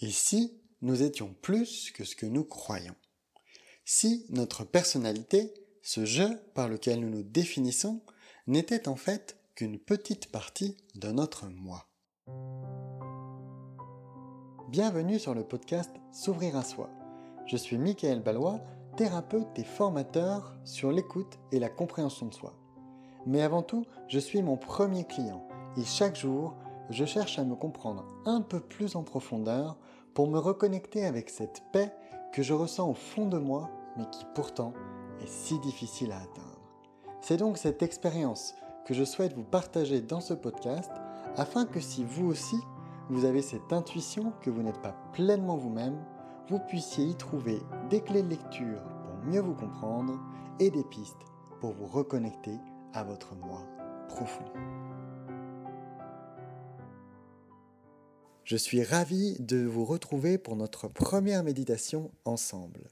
Et si nous étions plus que ce que nous croyons Si notre personnalité, ce jeu par lequel nous nous définissons, n'était en fait qu'une petite partie de notre moi. Bienvenue sur le podcast S'ouvrir à soi. Je suis Michael Ballois, thérapeute et formateur sur l'écoute et la compréhension de soi. Mais avant tout, je suis mon premier client et chaque jour, je cherche à me comprendre un peu plus en profondeur pour me reconnecter avec cette paix que je ressens au fond de moi, mais qui pourtant est si difficile à atteindre. C'est donc cette expérience que je souhaite vous partager dans ce podcast afin que si vous aussi, vous avez cette intuition que vous n'êtes pas pleinement vous-même, vous puissiez y trouver des clés de lecture pour mieux vous comprendre et des pistes pour vous reconnecter à votre moi profond. Je suis ravi de vous retrouver pour notre première méditation ensemble.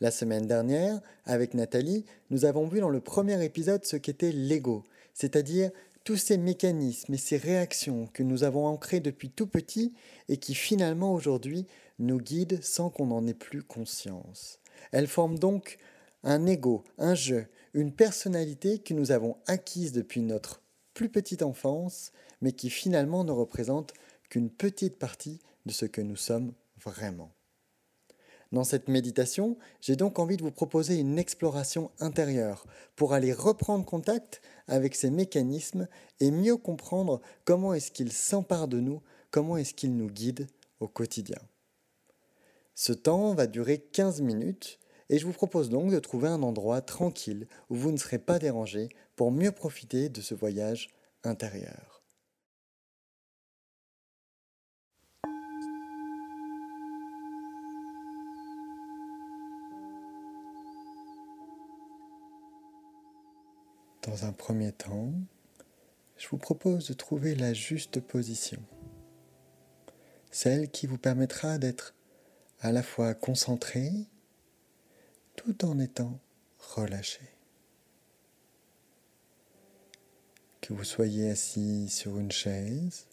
La semaine dernière, avec Nathalie, nous avons vu dans le premier épisode ce qu'était l'ego, c'est-à-dire tous ces mécanismes et ces réactions que nous avons ancrés depuis tout petit et qui finalement aujourd'hui nous guident sans qu'on en ait plus conscience. Elles forment donc un ego, un jeu, une personnalité que nous avons acquise depuis notre plus petite enfance, mais qui finalement ne représente qu'une petite partie de ce que nous sommes vraiment. Dans cette méditation, j'ai donc envie de vous proposer une exploration intérieure pour aller reprendre contact avec ces mécanismes et mieux comprendre comment est-ce qu'ils s'emparent de nous, comment est-ce qu'ils nous guident au quotidien. Ce temps va durer 15 minutes et je vous propose donc de trouver un endroit tranquille où vous ne serez pas dérangé pour mieux profiter de ce voyage intérieur. Dans un premier temps, je vous propose de trouver la juste position, celle qui vous permettra d'être à la fois concentré tout en étant relâché. Que vous soyez assis sur une chaise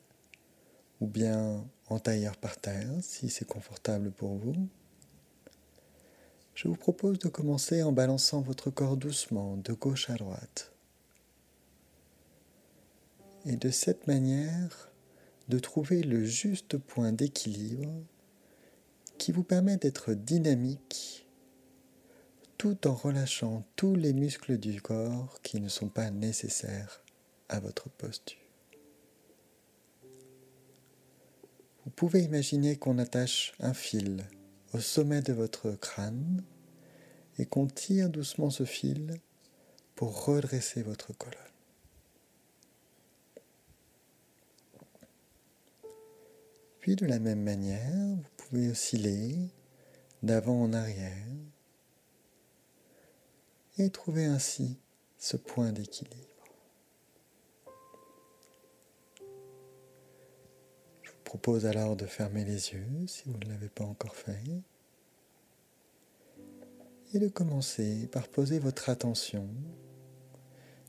ou bien en tailleur par terre si c'est confortable pour vous. Je vous propose de commencer en balançant votre corps doucement de gauche à droite et de cette manière de trouver le juste point d'équilibre qui vous permet d'être dynamique tout en relâchant tous les muscles du corps qui ne sont pas nécessaires à votre posture. Vous pouvez imaginer qu'on attache un fil au sommet de votre crâne et qu'on tire doucement ce fil pour redresser votre colonne. Puis de la même manière, vous pouvez osciller d'avant en arrière et trouver ainsi ce point d'équilibre. Je vous propose alors de fermer les yeux si vous ne l'avez pas encore fait et de commencer par poser votre attention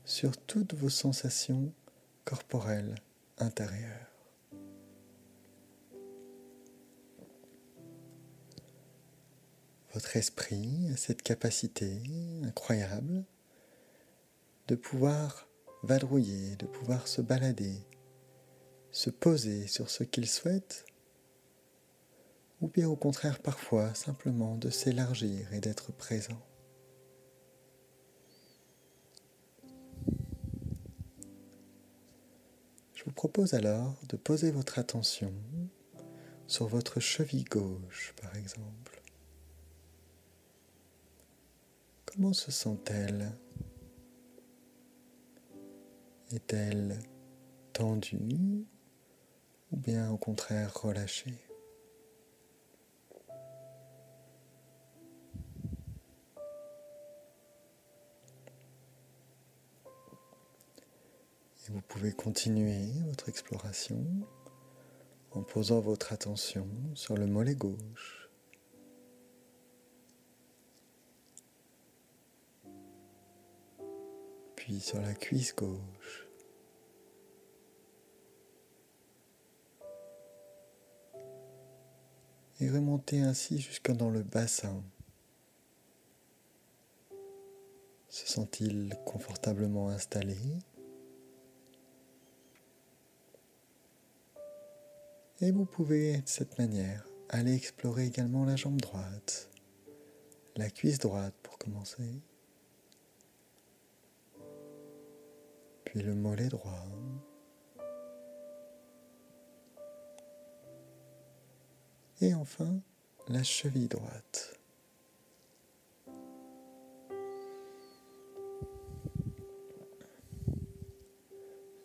sur toutes vos sensations corporelles intérieures. Votre esprit a cette capacité incroyable de pouvoir vadrouiller, de pouvoir se balader, se poser sur ce qu'il souhaite, ou bien au contraire parfois simplement de s'élargir et d'être présent. Je vous propose alors de poser votre attention sur votre cheville gauche par exemple. Comment se sent-elle? Est-elle tendue ou bien au contraire relâchée? Et vous pouvez continuer votre exploration en posant votre attention sur le mollet gauche. Sur la cuisse gauche. et remontez ainsi jusque dans le bassin. Se sent-il confortablement installé? Et vous pouvez, de cette manière, aller explorer également la jambe droite, la cuisse droite pour commencer, puis le mollet droit. Et enfin, la cheville droite.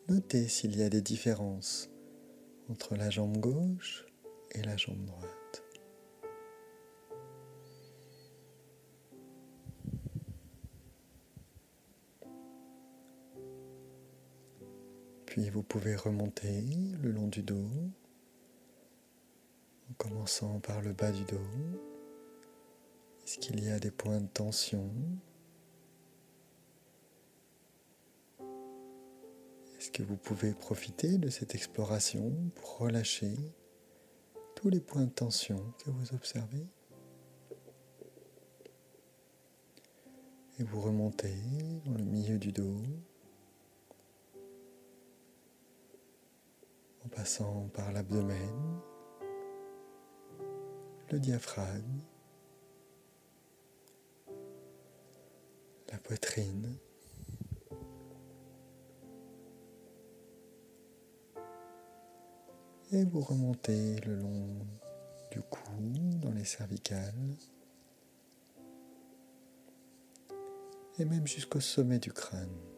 Notez s'il y a des différences entre la jambe gauche et la jambe droite. Puis vous pouvez remonter le long du dos en commençant par le bas du dos. Est-ce qu'il y a des points de tension? Est-ce que vous pouvez profiter de cette exploration pour relâcher tous les points de tension que vous observez? Et vous remontez dans le milieu du dos passant par l'abdomen, le diaphragme, la poitrine. Et vous remontez le long du cou, dans les cervicales, et même jusqu'au sommet du crâne.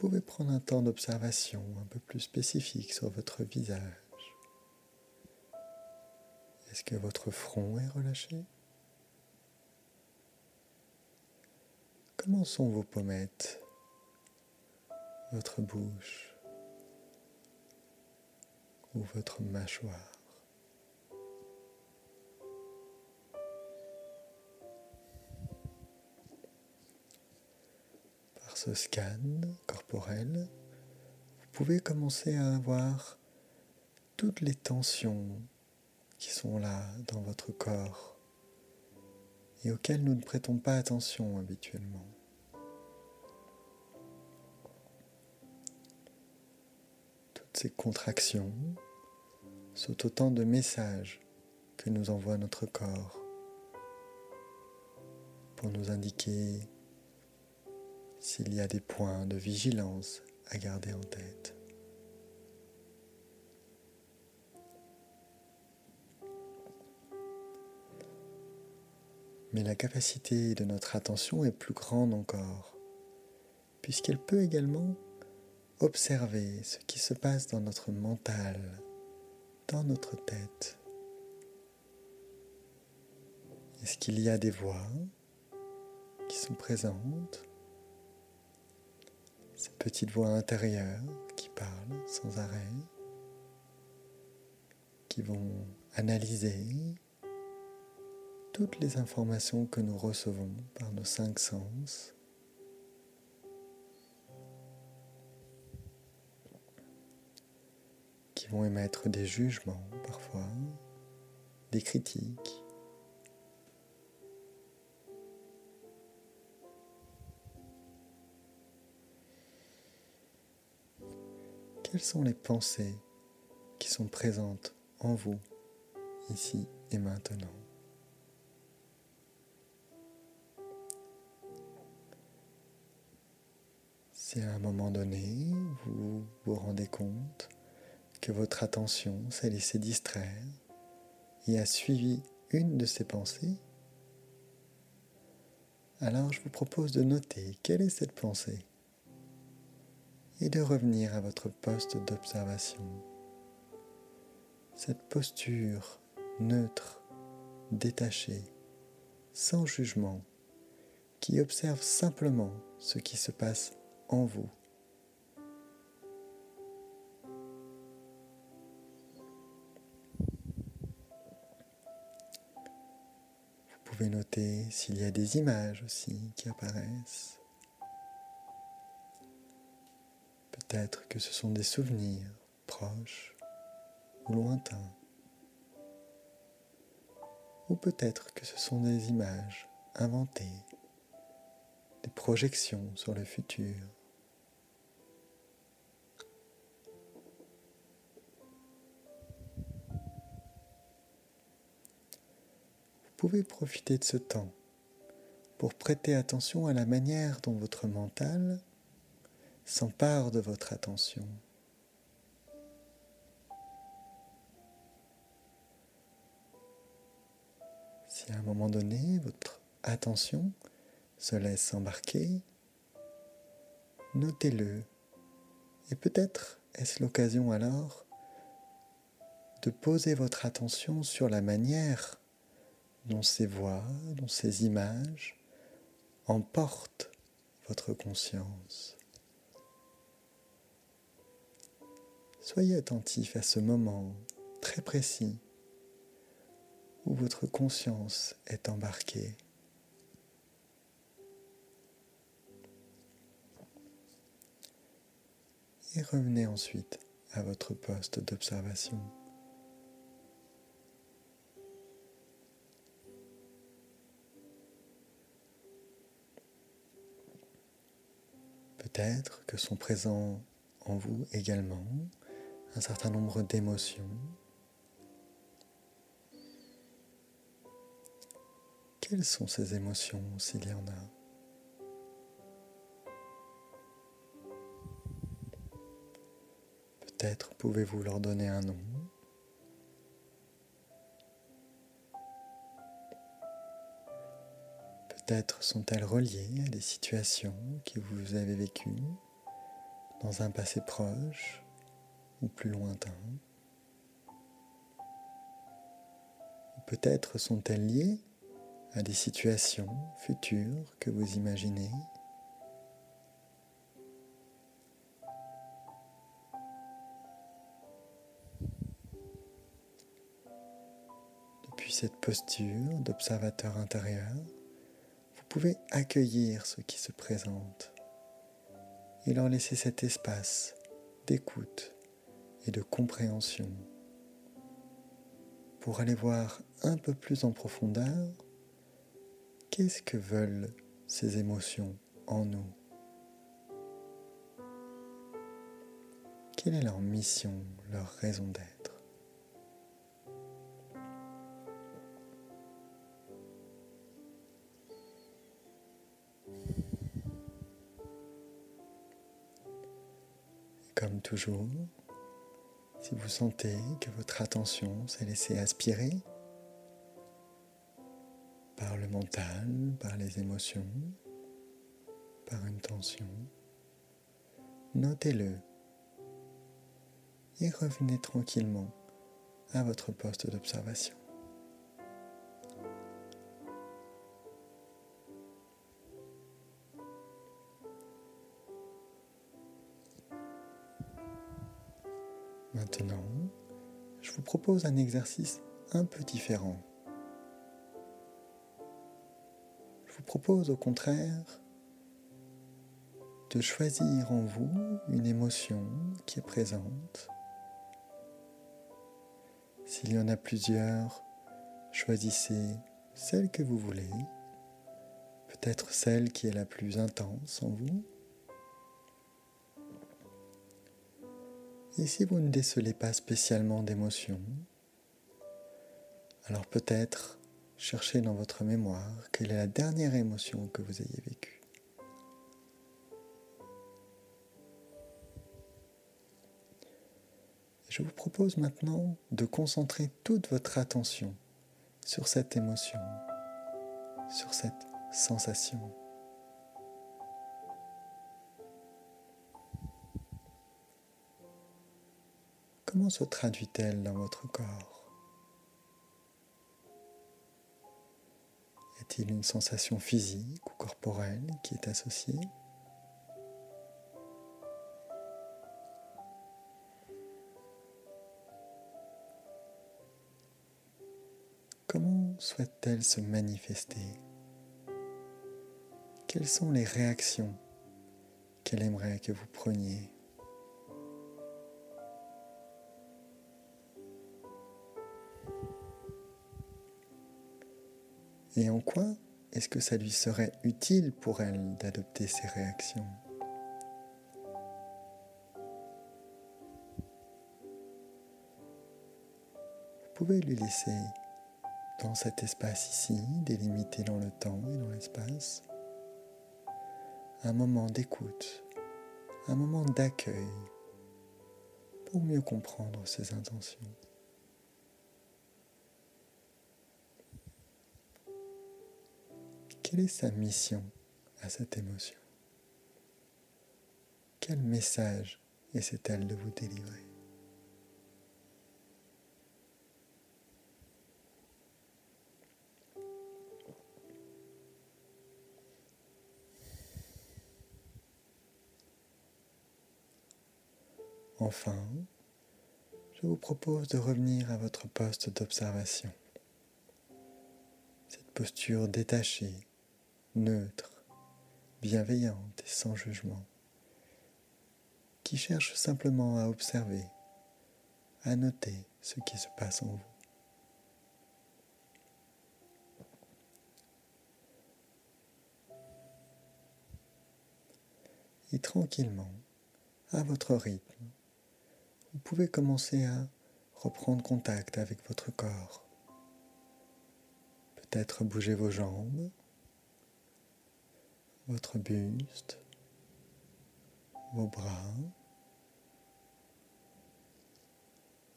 Pouvez prendre un temps d'observation un peu plus spécifique sur votre visage. Est-ce que votre front est relâché? Comment sont vos pommettes, votre bouche? Ou votre mâchoire? Scan corporel, vous pouvez commencer à avoir toutes les tensions qui sont là dans votre corps et auxquelles nous ne prêtons pas attention habituellement. Toutes ces contractions sont autant de messages que nous envoie notre corps pour nous indiquer s'il y a des points de vigilance à garder en tête. Mais la capacité de notre attention est plus grande encore, puisqu'elle peut également observer ce qui se passe dans notre mental, dans notre tête. Est-ce qu'il y a des voix qui sont présentes Ces petites voix intérieures qui parlent sans arrêt, qui vont analyser toutes les informations que nous recevons par nos cinq sens. qui vont émettre des jugements parfois, des critiques. Quelles sont les pensées qui sont présentes en vous, ici et maintenant? Si à un moment donné, vous vous rendez compte que votre attention s'est laissée distraire et a suivi une de ces pensées, alors je vous propose de noter quelle est cette pensée et de revenir à votre poste d'observation. Cette posture neutre, détachée, sans jugement, qui observe simplement ce qui se passe en vous. Vous pouvez noter s'il y a des images aussi qui apparaissent. Peut-être que ce sont des souvenirs proches ou lointains. Ou peut-être que ce sont des images inventées, des projections sur le futur. Vous pouvez profiter de ce temps pour prêter attention à la manière dont votre mental s'empare de votre attention. Si à un moment donné votre attention se laisse embarquer, notez-le et peut-être est-ce l'occasion alors de poser votre attention sur la manière dont ces voix, dont ces images emportent votre conscience. Soyez attentif à ce moment très précis où votre conscience est embarquée. Et revenez ensuite à votre poste d'observation. Peut-être que sont présents en vous également un certain nombre d'émotions. Quelles sont ces émotions s'il y en a? Peut-être pouvez-vous leur donner un nom. Peut-être sont-elles reliées à des situations que vous avez vécues dans un passé proche ou plus lointain. Peut-être sont-elles liées à des situations futures que vous imaginez. Depuis cette posture d'observateur intérieur, vous pouvez accueillir ce qui se présente et leur laisser cet espace d'écoute et de compréhension pour aller voir un peu plus en profondeur qu'est-ce que veulent ces émotions en nous? Quelle est leur mission, leur raison d'être? Comme toujours, si vous sentez que votre attention s'est laissée aspirer par le mental, par les émotions, par une tension, notez-le et revenez tranquillement à votre poste d'observation. Propose un exercice un peu différent. Je vous propose au contraire de choisir en vous une émotion qui est présente. S'il y en a plusieurs, choisissez celle que vous voulez, peut-être celle qui est la plus intense en vous. Et si vous ne décelez pas spécialement d'émotion, alors peut-être cherchez dans votre mémoire quelle est la dernière émotion que vous ayez vécue. Je vous propose maintenant de concentrer toute votre attention sur cette émotion, sur cette sensation. Comment se traduit-elle dans votre corps? Y a-t-il une sensation physique ou corporelle qui est associée? Comment souhaite-t-elle se manifester? Quelles sont les réactions qu'elle aimerait que vous preniez? Et en quoi est-ce que ça lui serait utile pour elle d'adopter ces réactions? Vous pouvez lui laisser dans cet espace ici, délimité dans le temps et dans l'espace, un moment d'écoute, un moment d'accueil pour mieux comprendre ses intentions. Quelle est sa mission à cette émotion? Quel message essaie-t-elle de vous délivrer? Enfin, je vous propose de revenir à votre poste d'observation. Cette posture détachée, neutre, bienveillante et sans jugement, qui cherche simplement à observer, à noter ce qui se passe en vous. Et tranquillement, à votre rythme, vous pouvez commencer à reprendre contact avec votre corps. Peut-être bouger vos jambes, votre buste, vos bras,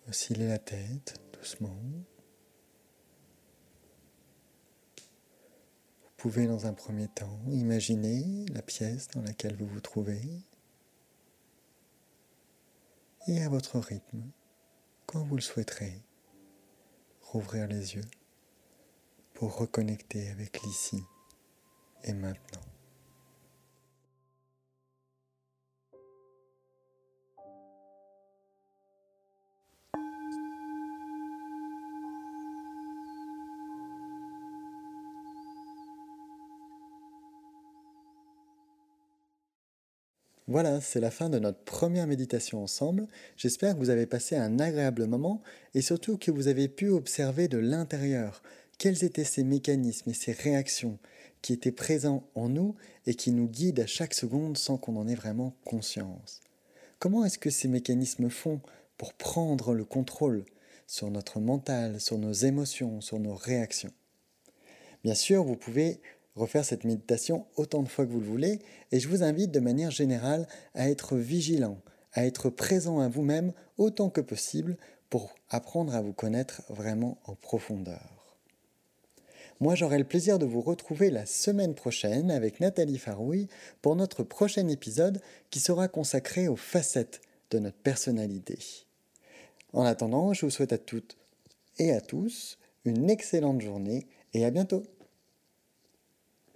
osciller la tête doucement. Vous pouvez dans un premier temps imaginer la pièce dans laquelle vous vous trouvez et à votre rythme, quand vous le souhaiterez, rouvrir les yeux pour reconnecter avec l'ici et maintenant. Voilà, c'est la fin de notre première méditation ensemble. J'espère que vous avez passé un agréable moment et surtout que vous avez pu observer de l'intérieur quels étaient ces mécanismes et ces réactions qui étaient présents en nous et qui nous guident à chaque seconde sans qu'on en ait vraiment conscience. Comment est-ce que ces mécanismes font pour prendre le contrôle sur notre mental, sur nos émotions, sur nos réactions? Bien sûr, vous pouvez refaire cette méditation autant de fois que vous le voulez, et je vous invite de manière générale à être vigilant, à être présent à vous-même autant que possible pour apprendre à vous connaître vraiment en profondeur. Moi, j'aurai le plaisir de vous retrouver la semaine prochaine avec Nathalie Farouille pour notre prochain épisode qui sera consacré aux facettes de notre personnalité. En attendant, je vous souhaite à toutes et à tous une excellente journée et à bientôt.